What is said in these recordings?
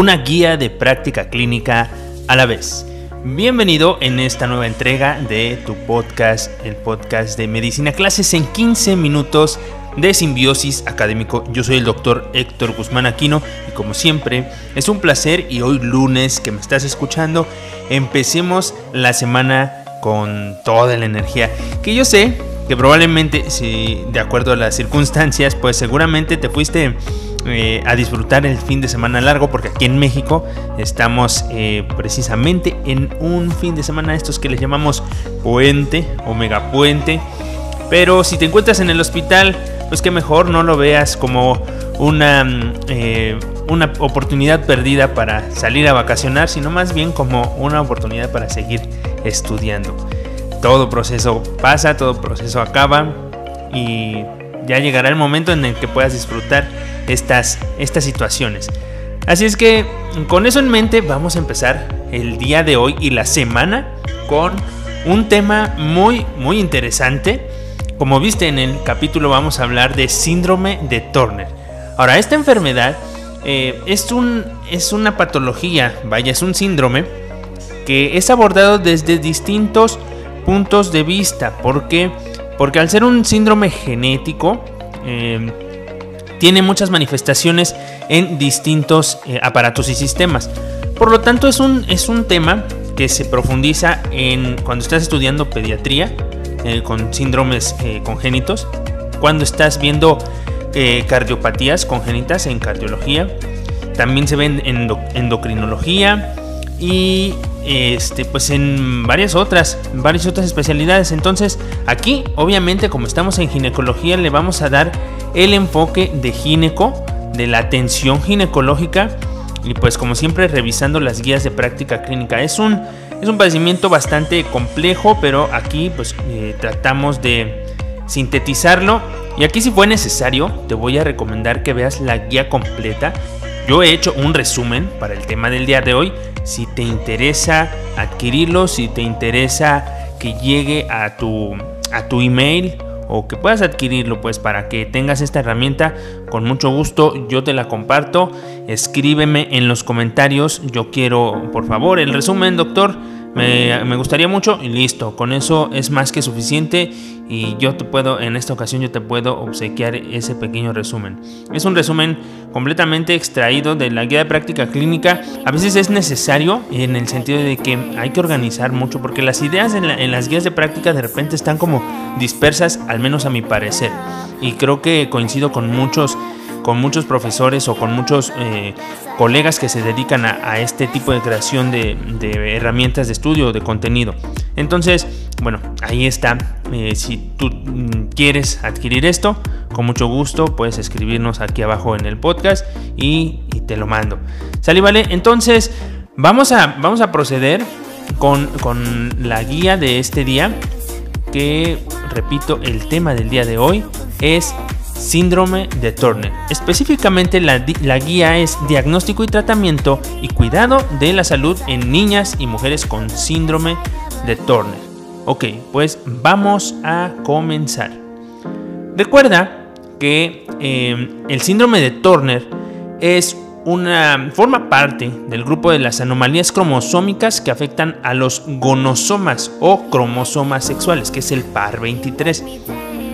una guía de práctica clínica a la vez. Bienvenido en esta nueva entrega de tu podcast, el podcast de Medicina Clases en 15 minutos de simbiosis académico. Yo soy el doctor Héctor Guzmán Aquino y como siempre es un placer y hoy lunes que me estás escuchando, empecemos la semana con toda la energía que yo sé que probablemente si de acuerdo a las circunstancias pues seguramente te fuiste eh, a disfrutar el fin de semana largo porque aquí en México estamos eh, precisamente en un fin de semana estos que les llamamos puente o megapuente pero si te encuentras en el hospital pues que mejor no lo veas como una, eh, una oportunidad perdida para salir a vacacionar, sino más bien como una oportunidad para seguir estudiando. Todo proceso pasa, todo proceso acaba y ya llegará el momento en el que puedas disfrutar estas, estas situaciones. Así es que con eso en mente vamos a empezar el día de hoy y la semana con un tema muy muy interesante como viste en el capítulo vamos a hablar de síndrome de Turner. Ahora, esta enfermedad eh, es, un, es una patología, vaya, es un síndrome que es abordado desde distintos puntos de vista. ¿Por qué? Porque al ser un síndrome genético, em, tiene muchas manifestaciones en distintos eh, aparatos y sistemas. Por lo tanto, es un, es un tema que se profundiza en cuando estás estudiando pediatría eh, con síndromes eh, congénitos, cuando estás viendo eh, cardiopatías congénitas en cardiología, también se ven en endocrinología y este, pues en varias otras, varias otras especialidades. Entonces, aquí, obviamente, como estamos en ginecología, le vamos a dar el enfoque de gineco, de la atención ginecológica y pues como siempre revisando las guías de práctica clínica. Es un es un padecimiento bastante complejo, pero aquí pues eh, tratamos de sintetizarlo. Y aquí si fue necesario, te voy a recomendar que veas la guía completa. Yo he hecho un resumen para el tema del día de hoy. Si te interesa adquirirlo, si te interesa que llegue a tu, a tu email o que puedas adquirirlo pues para que tengas esta herramienta con mucho gusto yo te la comparto. Escríbeme en los comentarios. Yo quiero por favor el resumen doctor me, gustaría mucho y listo, con eso es más que suficiente y yo te puedo, en esta ocasión yo te puedo obsequiar ese pequeño resumen. Es un resumen completamente extraído de la guía de práctica clínica. A veces es necesario en el sentido de que hay que organizar mucho porque las ideas en, en las guías de práctica de repente están como dispersas, al menos a mi parecer. Y creo que coincido con muchos con muchos profesores o con muchos eh, colegas que se dedican a, este tipo de creación de, herramientas de estudio o de contenido. Entonces, bueno, ahí está. Eh, si tú mm, quieres adquirir esto, con mucho gusto puedes escribirnos aquí abajo en el podcast y, te lo mando. ¿Sale, vale? Entonces, vamos a, vamos a proceder con, con la guía de este día. Que, repito, el tema del día de hoy es síndrome de Turner. Específicamente la, guía es diagnóstico y tratamiento y cuidado de la salud en niñas y mujeres con síndrome de Turner. Ok, pues vamos a comenzar. Recuerda que em, el síndrome de Turner es una forma parte del grupo de las anomalías cromosómicas que afectan a los gonosomas o cromosomas sexuales, que es el par 23.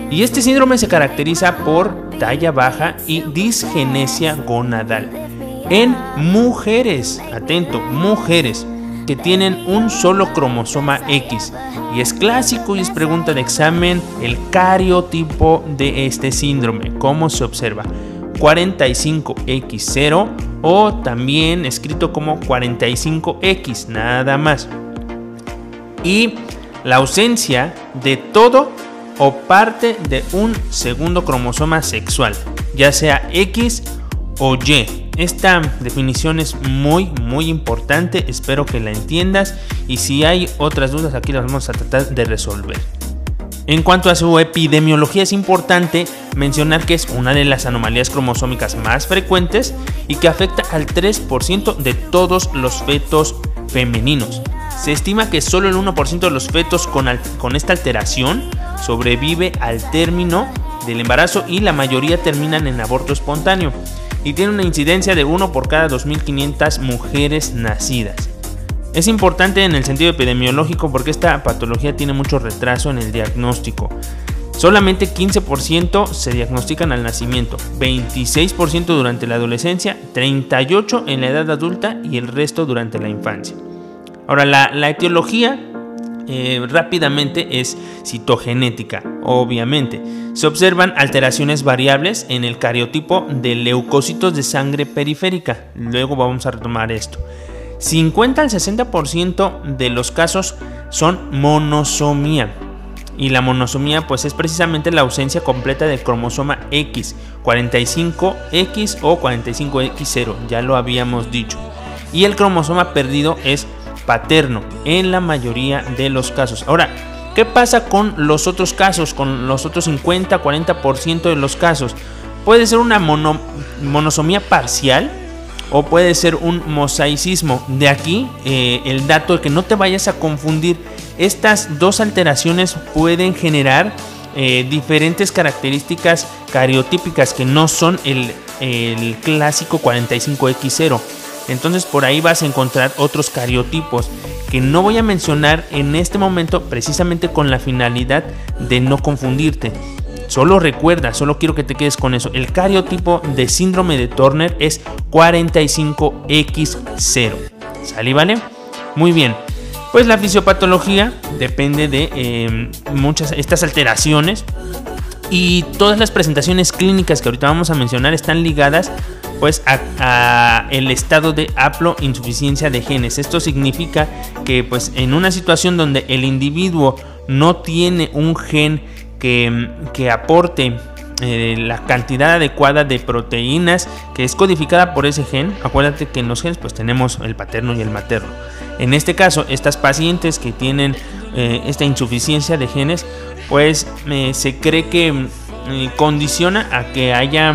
Y este síndrome se caracteriza por talla baja y disgenesia gonadal en mujeres, atento, mujeres que tienen un solo cromosoma X. Y es clásico y es pregunta de examen el cariotipo de este síndrome. ¿Cómo se observa? 45X0 o también escrito como 45X, nada más. Y la ausencia de todo o parte de un segundo cromosoma sexual, ya sea X o Y. Esta definición es muy muy importante, espero que la entiendas y si hay otras dudas aquí las vamos a tratar de resolver. En cuanto a su epidemiología es importante mencionar que es una de las anomalías cromosómicas más frecuentes y que afecta al 3% de todos los fetos femeninos. Se estima que solo el 1% de los fetos con, con esta alteración sobrevive al término del embarazo y la mayoría terminan en aborto espontáneo. y tiene una incidencia de 1 por cada 2.500 mujeres nacidas. Es importante en el sentido epidemiológico porque esta patología tiene mucho retraso en el diagnóstico. Solamente 15% se diagnostican al nacimiento, 26% durante la adolescencia, 38% en la edad adulta y el resto durante la infancia. Ahora, la, etiología eh, rápidamente es citogenética, obviamente. Se observan alteraciones variables en el cariotipo de leucocitos de sangre periférica. Luego vamos a retomar esto. 50 al 60% de los casos son monosomía. Y la monosomía pues es precisamente la ausencia completa del cromosoma X, 45X o 45X0, ya lo habíamos dicho. Y el cromosoma perdido es paterno en la mayoría de los casos. Ahora, ¿qué pasa con los otros casos, con los otros 50, 40% de los casos? Puede ser una monosomía parcial, o puede ser un mosaicismo. De aquí eh, el dato de que no te vayas a confundir. Estas dos alteraciones pueden generar eh, diferentes características cariotípicas que no son el, el clásico 45X0. Entonces por ahí vas a encontrar otros cariotipos que no voy a mencionar en este momento precisamente con la finalidad de no confundirte. Solo recuerda, solo quiero que te quedes con eso. El cariotipo de síndrome de Turner es 45X0. ¿Sale, vale? Muy bien. Pues la fisiopatología depende de em, muchas estas alteraciones y todas las presentaciones clínicas que ahorita vamos a mencionar están ligadas pues a, el estado de haplo insuficiencia de genes. Esto significa que pues en una situación donde el individuo no tiene un gen que, aporte eh, la cantidad adecuada de proteínas que es codificada por ese gen. Acuérdate que en los genes pues tenemos el paterno y el materno. En este caso, estas pacientes que tienen eh, esta insuficiencia de genes, pues eh, se cree que condiciona a que haya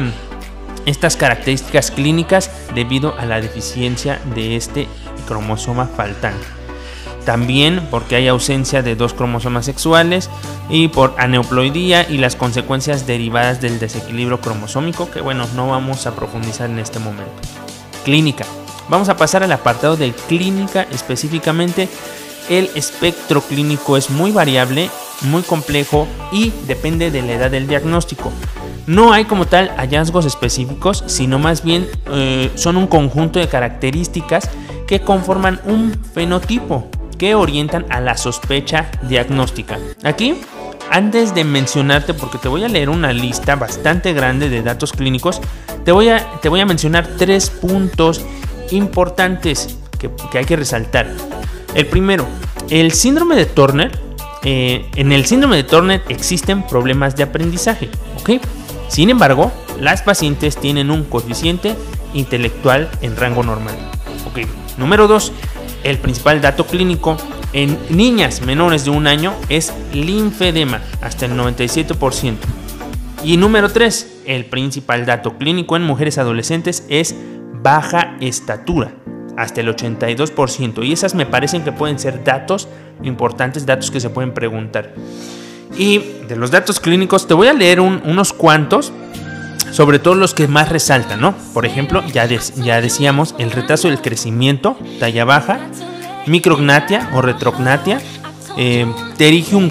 estas características clínicas debido a la deficiencia de este cromosoma faltante también porque hay ausencia de dos cromosomas sexuales y por aneuploidía y las consecuencias derivadas del desequilibrio cromosómico que bueno no vamos a profundizar en este momento. Clínica. Vamos a pasar al apartado de clínica específicamente. El espectro clínico es muy variable, muy complejo y depende de la edad del diagnóstico. No hay como tal hallazgos específicos, sino más bien eh, son un conjunto de características que conforman un fenotipo que orientan a la sospecha diagnóstica. Aquí, antes de mencionarte, porque te voy a leer una lista bastante grande de datos clínicos, te voy a, te voy a mencionar tres puntos importantes que, hay que resaltar. El primero, el síndrome de Turner. Eh, en el síndrome de Turner existen problemas de aprendizaje. Sin embargo, las pacientes tienen un coeficiente intelectual en rango normal. Número 2. El principal dato clínico en niñas menores de un año es linfedema, hasta el 97%. Y número 3, el principal dato clínico en mujeres adolescentes es baja estatura, hasta el 82%. Y esas me parecen que pueden ser datos importantes, datos que se pueden preguntar. Y de los datos clínicos te voy a leer unos cuantos, sobre todo los que más resaltan, ¿no? Por ejemplo, ya, ya decíamos el retraso del crecimiento, talla baja, micrognatia o retrognatia, eh,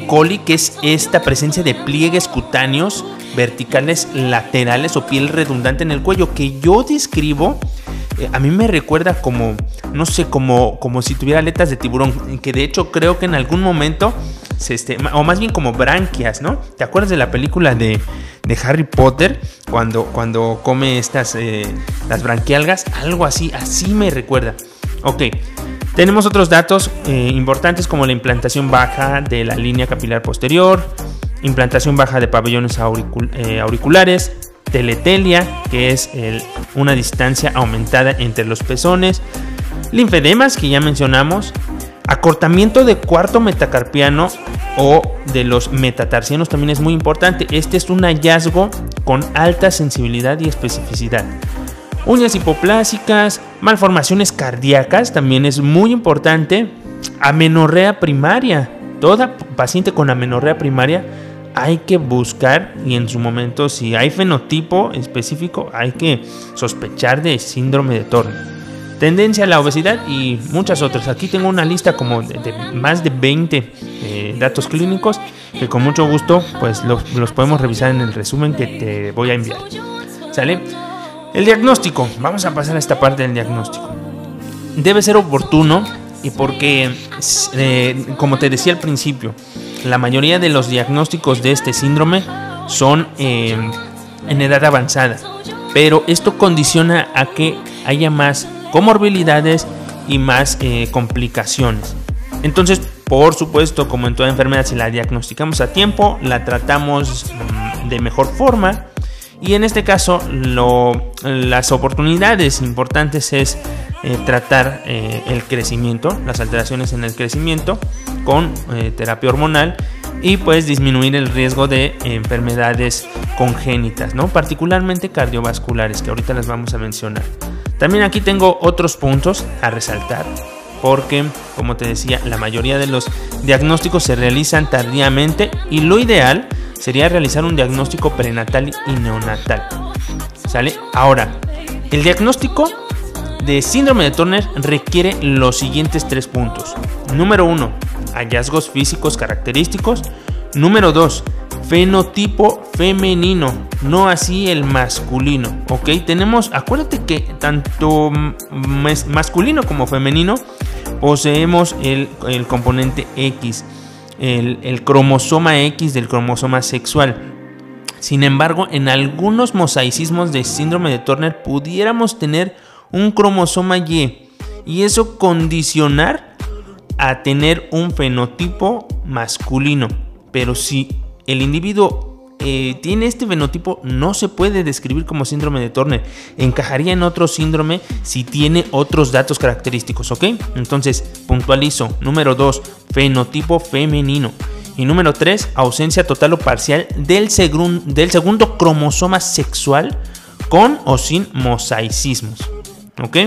coli, que es esta presencia de pliegues cutáneos verticales laterales o piel redundante en el cuello, que yo describo, a mí me recuerda como, no sé, como, como si tuviera aletas de tiburón, que de hecho creo que en algún momento, se este, o más bien como branquias, ¿no? ¿Te acuerdas de la película de, de Harry Potter cuando, cuando come estas, eh, las branquialgas? Algo así, así me recuerda. Ok, tenemos otros datos eh, importantes como la implantación baja de la línea capilar posterior, implantación baja de pabellones eh, auriculares, teletelia, que es una distancia aumentada entre los pezones, linfedemas, que ya mencionamos, acortamiento de cuarto metacarpiano o de los metatarsianos también es muy importante. Este es un hallazgo con alta sensibilidad y especificidad uñas hipoplásicas, malformaciones cardíacas, también es muy importante, amenorrea primaria. Toda paciente con amenorrea primaria hay que buscar y en su momento si hay fenotipo específico hay que sospechar de síndrome de Turner. Tendencia a la obesidad y muchas otras. Aquí tengo una lista como de, más de 20 eh, datos clínicos que con mucho gusto pues los, los podemos revisar en el resumen que te voy a enviar. ¿Sale? El diagnóstico. Vamos a pasar a esta parte del diagnóstico. Debe ser oportuno y porque, eh, como te decía al principio, la mayoría de los diagnósticos de este síndrome son eh, en edad avanzada. Pero esto condiciona a que haya más comorbilidades y más eh, complicaciones. Entonces, por supuesto, como en toda enfermedad, si la diagnosticamos a tiempo, la tratamos mm, de mejor forma. Y en este caso, las oportunidades importantes es eh, tratar eh, el crecimiento, las alteraciones en el crecimiento con eh, terapia hormonal y pues disminuir el riesgo de enfermedades congénitas, ¿no? particularmente cardiovasculares, que ahorita las vamos a mencionar. También aquí tengo otros puntos a resaltar, porque como te decía, la mayoría de los diagnósticos se realizan tardíamente y lo ideal sería realizar un diagnóstico prenatal y neonatal. ¿Sale? Ahora, el diagnóstico de síndrome de Turner requiere los siguientes tres puntos. Número 1, hallazgos físicos característicos. Número 2, fenotipo femenino, no así el masculino. Ok, tenemos, acuérdate que tanto masculino como femenino poseemos el, componente X, el, cromosoma X del cromosoma sexual. Sin embargo, en algunos mosaicismos de síndrome de Turner pudiéramos tener un cromosoma Y y eso condicionar a tener un fenotipo masculino. Pero si el individuo eh, tiene este fenotipo, no se puede describir como síndrome de Turner. Encajaría en otro síndrome si tiene otros datos característicos, ¿ok? Entonces, puntualizo. Número 2, fenotipo femenino. Y número 3, ausencia total o parcial del, del segundo cromosoma sexual con o sin mosaicismos. ¿Ok?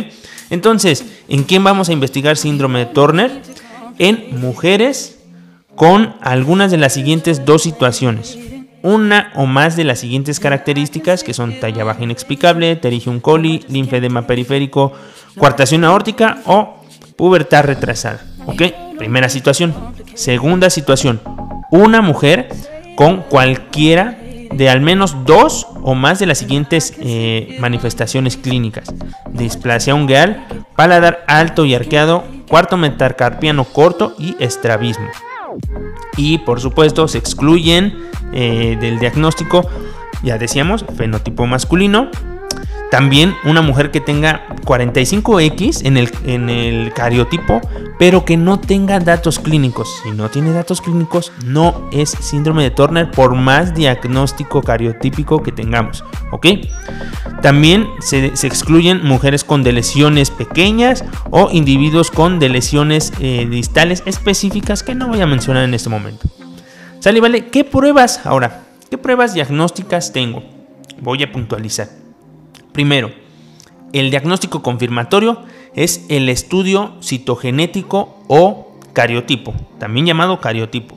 Entonces, ¿en quién vamos a investigar síndrome de Turner? En mujeres con algunas de las siguientes dos situaciones. Una o más de las siguientes características que son talla baja inexplicable, pterigium coli, linfedema periférico, coartación aórtica o pubertad retrasada. ¿Ok? Primera situación. Segunda situación. Una mujer con cualquiera de al menos dos o más de las siguientes eh, manifestaciones clínicas. Displasia ungueal, paladar alto y arqueado, cuarto metacarpiano corto y estrabismo. Y por supuesto se excluyen eh, del diagnóstico, ya decíamos, fenotipo masculino, también una mujer que tenga 45X en el, en el cariotipo, pero que no tenga datos clínicos. Si no tiene datos clínicos, no es síndrome de Turner por más diagnóstico cariotípico que tengamos. ¿Ok? También se, excluyen mujeres con lesiones pequeñas o individuos con lesiones eh, distales específicas que no voy a mencionar en este momento. Sale, vale. ¿Qué pruebas ahora? ¿Qué pruebas diagnósticas tengo? Voy a puntualizar. Primero, el diagnóstico confirmatorio es el estudio citogenético o cariotipo, también llamado cariotipo.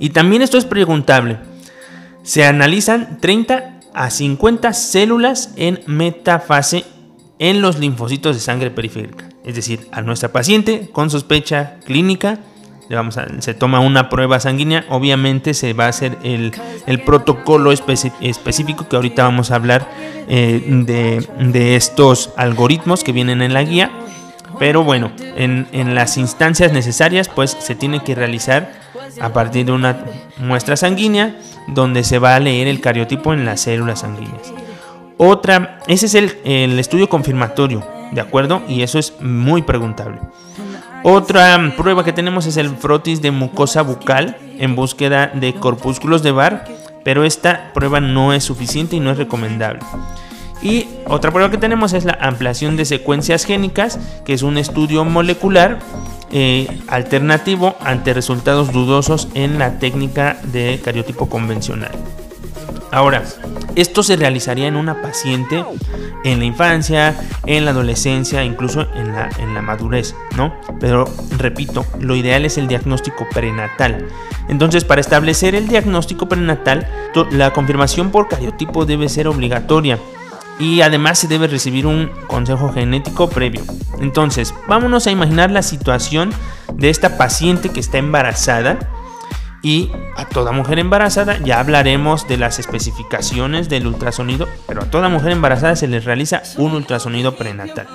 Y también esto es preguntable. Se analizan 30 a 50 células en metafase en los linfocitos de sangre periférica, es decir, a nuestra paciente con sospecha clínica se toma una prueba sanguínea, obviamente se va a hacer el, protocolo específico que ahorita vamos a hablar eh, de, estos algoritmos que vienen en la guía. Pero bueno, en, en las instancias necesarias pues se tiene que realizar a partir de una muestra sanguínea donde se va a leer el cariotipo en las células sanguíneas. Otra, ese es el, el estudio confirmatorio, ¿de acuerdo? Y eso es muy preguntable. Otra prueba que tenemos es el frotis de mucosa bucal en búsqueda de corpúsculos de Barr, pero esta prueba no es suficiente y no es recomendable. Y otra prueba que tenemos es la ampliación de secuencias génicas, que es un estudio molecular eh, alternativo ante resultados dudosos en la técnica de cariotipo convencional. Ahora, esto se realizaría en una paciente en la infancia, en la adolescencia, incluso en la, en la madurez, ¿no? Pero repito, lo ideal es el diagnóstico prenatal. Entonces, para establecer el diagnóstico prenatal, la confirmación por cariotipo debe ser obligatoria y además se debe recibir un consejo genético previo. Entonces, vámonos a imaginar la situación de esta paciente que está embarazada y a toda mujer embarazada ya hablaremos de las especificaciones del ultrasonido, pero a toda mujer embarazada se le realiza un ultrasonido prenatal.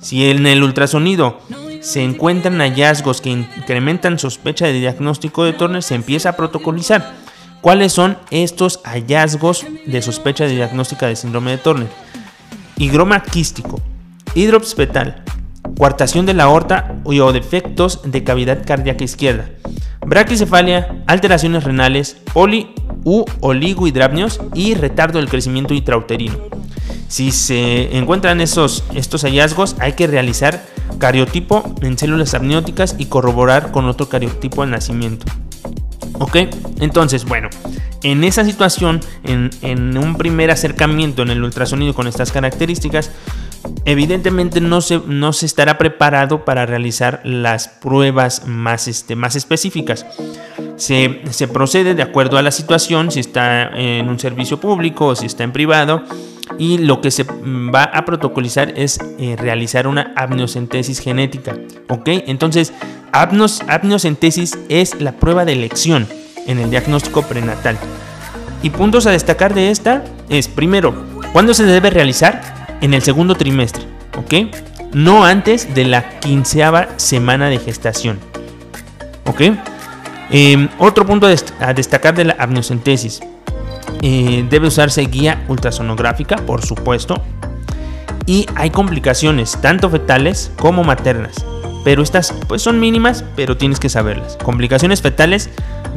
Si en el ultrasonido se encuentran hallazgos que incrementan sospecha de diagnóstico de Turner, se empieza a protocolizar. ¿Cuáles son estos hallazgos de sospecha de diagnóstica de síndrome de Turner? Higroma quístico, hidrops fetal, cuartación de la aorta o defectos de cavidad cardíaca izquierda, braquicefalia, alteraciones renales, poli u oligohidramnios y retardo del crecimiento intrauterino. Si se encuentran esos, estos hallazgos, hay que realizar cariotipo en células amnióticas y corroborar con otro cariotipo al nacimiento. ¿Ok? Entonces, bueno, en esa situación, en, en, un primer acercamiento en el ultrasonido con estas características, evidentemente no se, no se estará preparado para realizar las pruebas más, este, más específicas. Se, se, procede de acuerdo a la situación, si está en un servicio público o si está en privado, y lo que se va a protocolizar es eh, realizar una amniocentesis genética. ¿Ok? Entonces, amniocentesis es la prueba de elección en el diagnóstico prenatal. Y puntos a destacar de esta es, primero, ¿cuándo se debe realizar? En el segundo trimestre, ¿ok? No antes de la quinceava semana de gestación, ¿ok? Em, otro punto a destacar de la amniocentesis. Eh, debe usarse guía ultrasonográfica, por supuesto. Y hay complicaciones, tanto fetales como maternas. Pero estas pues son mínimas, pero tienes que saberlas. Complicaciones fetales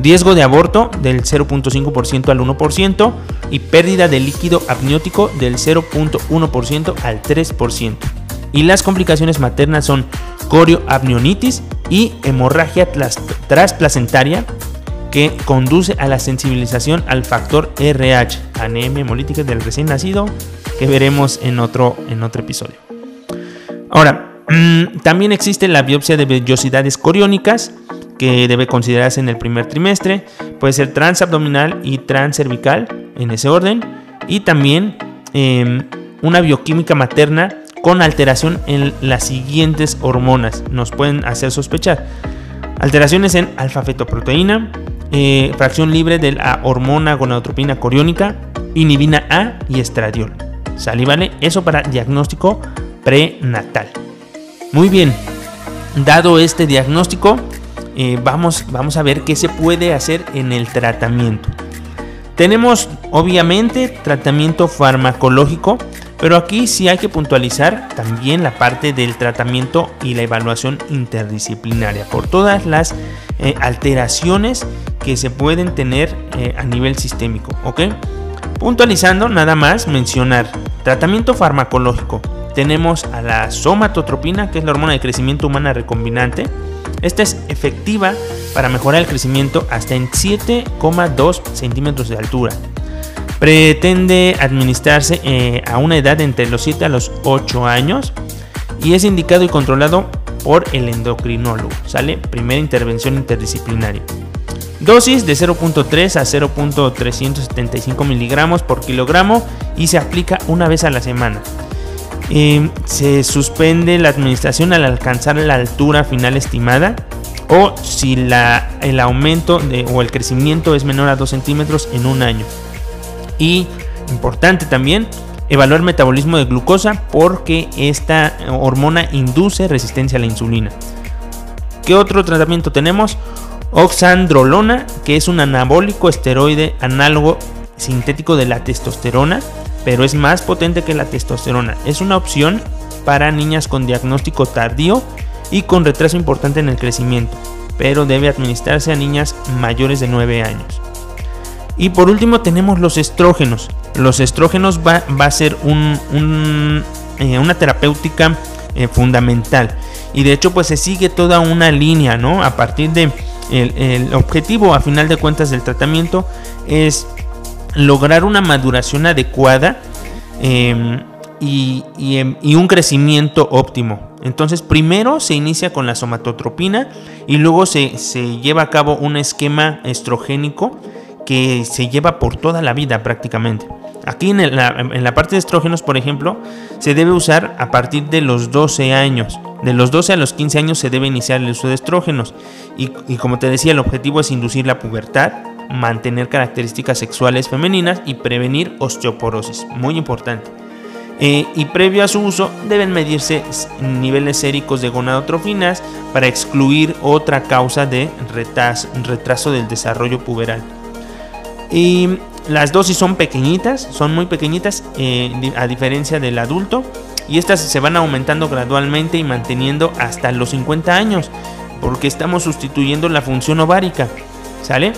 riesgo de aborto del 0.5% al 1% y pérdida de líquido amniótico del 0.1% al 3%. Y las complicaciones maternas son corioamnionitis y hemorragia transplacentaria que conduce a la sensibilización al factor RH, anemia hemolítica del recién nacido, que veremos en otro, en otro episodio. Ahora, también existe la biopsia de vellosidades coriónicas, que debe considerarse en el primer trimestre. Puede ser transabdominal y transcervical en ese orden. Y también em, una bioquímica materna con alteración en las siguientes hormonas. Nos pueden hacer sospechar. Alteraciones en alfa-fetoproteína, eh, fracción libre de la hormona gonadotropina coriónica, inhibina A y estradiol. ¿Sale? Eso para diagnóstico prenatal. Muy bien, dado este diagnóstico, eh, vamos, vamos a ver qué se puede hacer en el tratamiento. Tenemos obviamente tratamiento farmacológico, pero aquí sí hay que puntualizar también la parte del tratamiento y la evaluación interdisciplinaria por todas las eh, alteraciones que se pueden tener eh, a nivel sistémico. ¿ok? Puntualizando, nada más mencionar tratamiento farmacológico. Tenemos a la somatotropina, que es la hormona de crecimiento humana recombinante esta es efectiva para mejorar el crecimiento hasta en 7,2 centímetros de altura. Pretende administrarse eh, a una edad entre los 7 a los 8 años y es indicado y controlado por el endocrinólogo. Sale primera intervención interdisciplinaria. Dosis de 0.3 a 0.375 miligramos por kilogramo y se aplica una vez a la semana. Em, se suspende la administración al alcanzar la altura final estimada o si el aumento o el crecimiento es menor a 2 centímetros en un año. Y importante también, evaluar metabolismo de glucosa porque esta hormona induce resistencia a la insulina. ¿Qué otro tratamiento tenemos? Oxandrolona, que es un anabólico esteroide análogo sintético de la testosterona pero es más potente que la testosterona. Es una opción para niñas con diagnóstico tardío y con retraso importante en el crecimiento, pero debe administrarse a niñas mayores de 9 años. Y por último tenemos los estrógenos. Los estrógenos va, a ser eh, una terapéutica eh, fundamental. Y de hecho pues se sigue toda una línea, ¿no? A partir de el objetivo a final de cuentas del tratamiento es lograr una maduración adecuada em, em, y, un crecimiento óptimo. Entonces, primero se inicia con la somatotropina y luego se, se lleva a cabo un esquema estrogénico que se lleva por toda la vida prácticamente. Aquí en la, parte de estrógenos, por ejemplo, se debe usar a partir de los 12 años. De los 12 a los 15 años se debe iniciar el uso de estrógenos. Y, como te decía, el objetivo es inducir la pubertad, mantener características sexuales femeninas y prevenir osteoporosis. Muy importante. Eh, y previo a su uso deben medirse niveles séricos de gonadotrofinas para excluir otra causa de retraso del desarrollo puberal. Y las dosis son pequeñitas, son muy pequeñitas eh, a diferencia del adulto. Y estas se van aumentando gradualmente y manteniendo hasta los 50 años. Porque estamos sustituyendo la función ovárica. ¿Sale?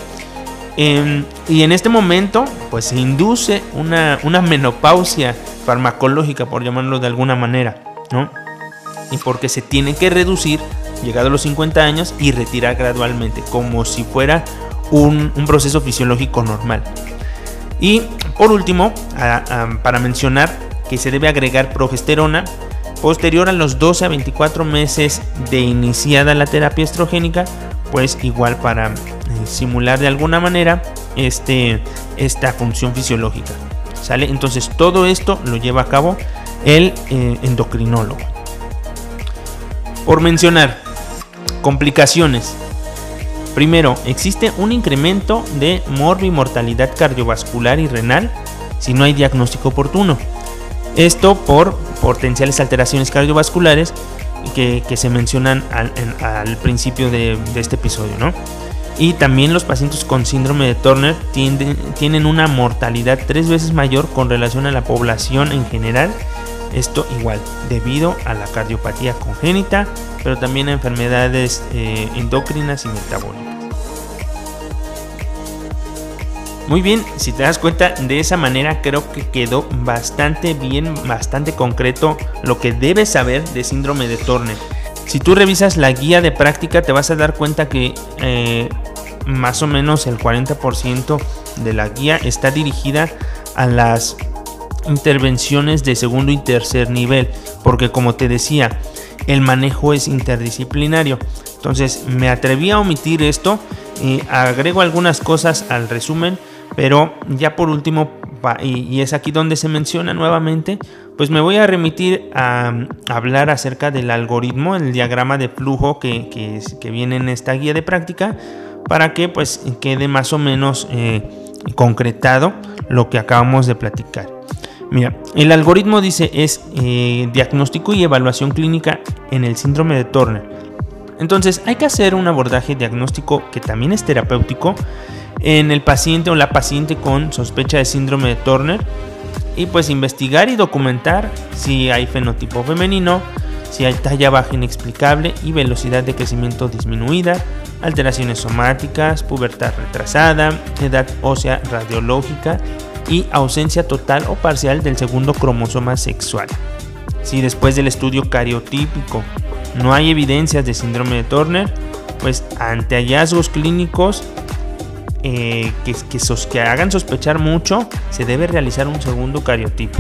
Em, y en este momento, pues se induce una, menopausia farmacológica, por llamarlo de alguna manera, ¿no? Y porque se tiene que reducir, llegado a los 50 años, y retirar gradualmente, como si fuera un, proceso fisiológico normal. Y por último, para mencionar que se debe agregar progesterona posterior a los 12 a 24 meses de iniciada la terapia estrogénica, pues igual para simular de alguna manera este, esta función fisiológica. ¿Sale? Entonces todo esto lo lleva a cabo el eh, endocrinólogo. Por mencionar, complicaciones. Primero, existe un incremento de morbimortalidad cardiovascular y renal si no hay diagnóstico oportuno. Esto por potenciales alteraciones cardiovasculares que, se mencionan al, principio de, este episodio, ¿no? Y también los pacientes con síndrome de Turner tienen una mortalidad tres veces mayor con relación a la población en general. Esto igual, debido a la cardiopatía congénita, pero también a enfermedades eh, endocrinas y metabólicas. Muy bien, si te das cuenta de esa manera creo que quedó bastante bien, bastante concreto lo que debes saber de síndrome de Turner. Si tú revisas la guía de práctica te vas a dar cuenta que eh, más o menos el 40% de la guía está dirigida a las intervenciones de segundo y tercer nivel, porque como te decía, el manejo es interdisciplinario. Entonces me atreví a omitir esto y agrego algunas cosas al resumen, pero ya por último, y, es aquí donde se menciona nuevamente, pues me voy a remitir a, hablar acerca del algoritmo, el diagrama de flujo que, que, viene en esta guía de práctica, para que pues quede más o menos eh, concretado lo que acabamos de platicar. Mira, el algoritmo dice es eh, diagnóstico y evaluación clínica en el síndrome de Turner. Entonces hay que hacer un abordaje diagnóstico que también es terapéutico en el paciente o la paciente con sospecha de síndrome de Turner y pues investigar y documentar si hay fenotipo femenino, si hay talla baja inexplicable y velocidad de crecimiento disminuida, alteraciones somáticas, pubertad retrasada, edad ósea radiológica y ausencia total o parcial del segundo cromosoma sexual. Si después del estudio cariotípico no hay evidencias de síndrome de Turner, pues ante hallazgos clínicos eh, que, que hagan sospechar mucho, se debe realizar un segundo cariotipo.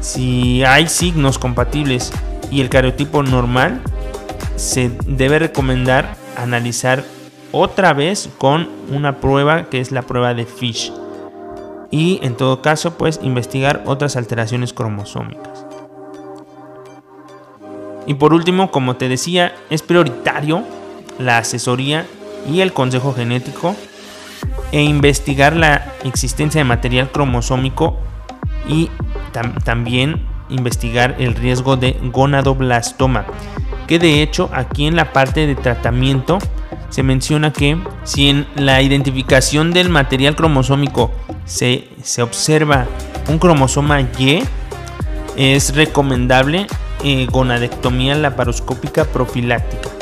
Si hay signos compatibles y el cariotipo normal, se debe recomendar analizar otra vez con una prueba que es la prueba de Fish y en todo caso pues investigar otras alteraciones cromosómicas. Y por último, como te decía, es prioritario la asesoría y el consejo genético e investigar la existencia de material cromosómico y también investigar el riesgo de gonadoblastoma, que de hecho aquí en la parte de tratamiento se menciona que si en la identificación del material cromosómico se, observa un cromosoma Y, es recomendable eh, gonadectomía laparoscópica profiláctica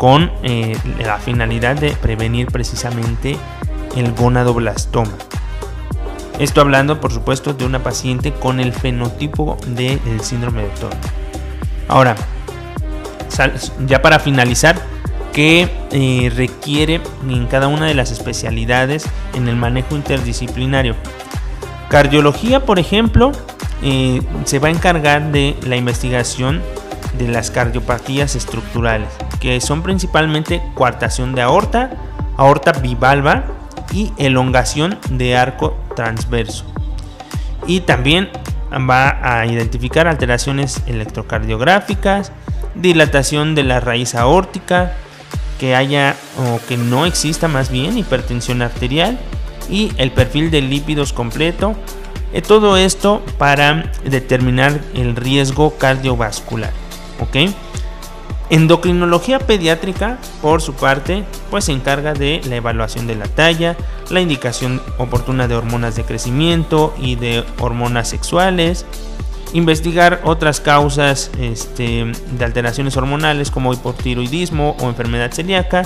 con eh, la finalidad de prevenir precisamente el gonadoblastoma. Esto hablando, por supuesto, de una paciente con el fenotipo del síndrome de Turner. Ahora, ya para finalizar, que eh, requiere en cada una de las especialidades en el manejo interdisciplinario. Cardiología, por ejemplo, eh, se va a encargar de la investigación de las cardiopatías estructurales, que son principalmente coartación de aorta, aorta bivalva y elongación de arco transverso. Y también va a identificar alteraciones electrocardiográficas, dilatación de la raíz aórtica, que haya o que no exista más bien hipertensión arterial y el perfil de lípidos completo. Eh, todo esto para determinar el riesgo cardiovascular. ¿ok? Endocrinología pediátrica, por su parte, pues se encarga de la evaluación de la talla, la indicación oportuna de hormonas de crecimiento y de hormonas sexuales, investigar otras causas este, de alteraciones hormonales como hipotiroidismo o enfermedad celíaca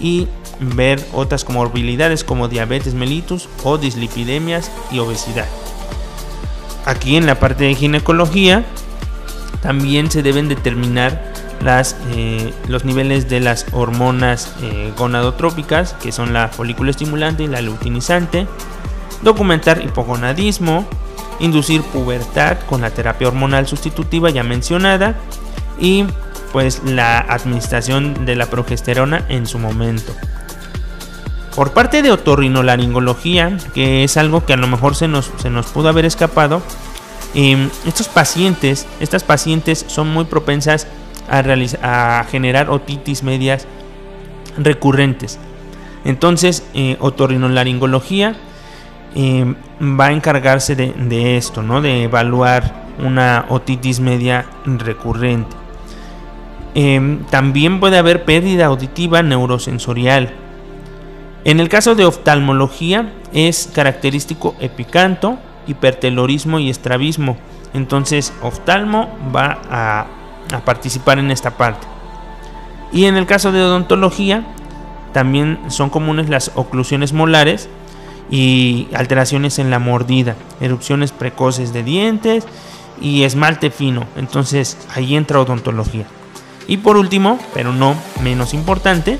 y ver otras comorbilidades como diabetes mellitus o dislipidemias y obesidad. Aquí en la parte de ginecología también se deben determinar las, eh, los niveles de las hormonas eh, gonadotrópicas, que son la folículo estimulante y la luteinizante, documentar hipogonadismo, inducir pubertad con la terapia hormonal sustitutiva ya mencionada y pues la administración de la progesterona en su momento. Por parte de otorrinolaringología, que es algo que a lo mejor se nos, se nos pudo haber escapado, em, estos pacientes, estas pacientes son muy propensas a, generar otitis medias recurrentes. Entonces, eh, otorrinolaringología eh, va a encargarse de, esto, ¿no? De evaluar una otitis media recurrente. Em, también puede haber pérdida auditiva neurosensorial. En el caso de oftalmología es característico epicanto, hipertelorismo y estrabismo. Entonces, oftalmo va a a participar en esta parte. Y en el caso de odontología, también son comunes las oclusiones molares y alteraciones en la mordida, erupciones precoces de dientes y esmalte fino. Entonces ahí entra odontología. Y por último, pero no menos importante,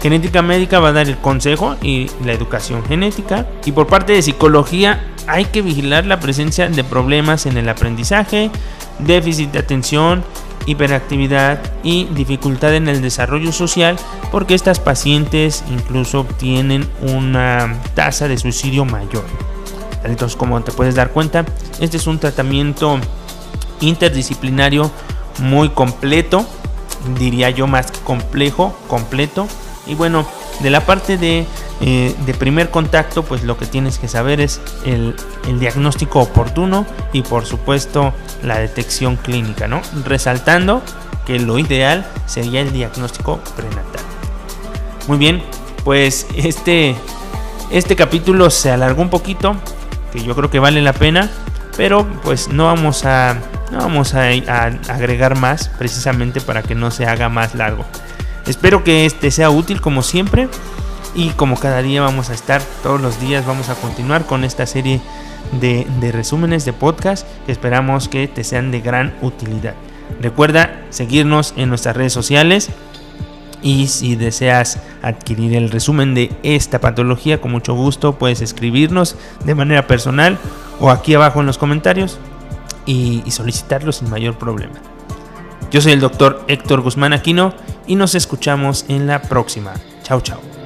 genética médica va a dar el consejo y la educación genética. Y por parte de psicología hay que vigilar la presencia de problemas en el aprendizaje, déficit de atención, hiperactividad y dificultad en el desarrollo social porque estas pacientes incluso tienen una tasa de suicidio mayor. Entonces, como te puedes dar cuenta, este es un tratamiento interdisciplinario muy completo, diría yo más complejo, completo. Y bueno, de la parte de eh, de primer contacto, pues lo que tienes que saber es el, diagnóstico oportuno y por supuesto la detección clínica, ¿no? Resaltando que lo ideal sería el diagnóstico prenatal. Muy bien, pues este, este capítulo se alargó un poquito, que yo creo que vale la pena, pero pues no vamos a, no vamos a agregar más precisamente para que no se haga más largo. Espero que este sea útil como siempre y como cada día vamos a estar, todos los días vamos a continuar con esta serie de, resúmenes de podcast que esperamos que te sean de gran utilidad. Recuerda seguirnos en nuestras redes sociales y si deseas adquirir el resumen de esta patología, con mucho gusto puedes escribirnos de manera personal o aquí abajo en los comentarios y, y solicitarlo sin mayor problema. Yo soy el doctor Héctor Guzmán Aquino y nos escuchamos en la próxima. Chao, chao.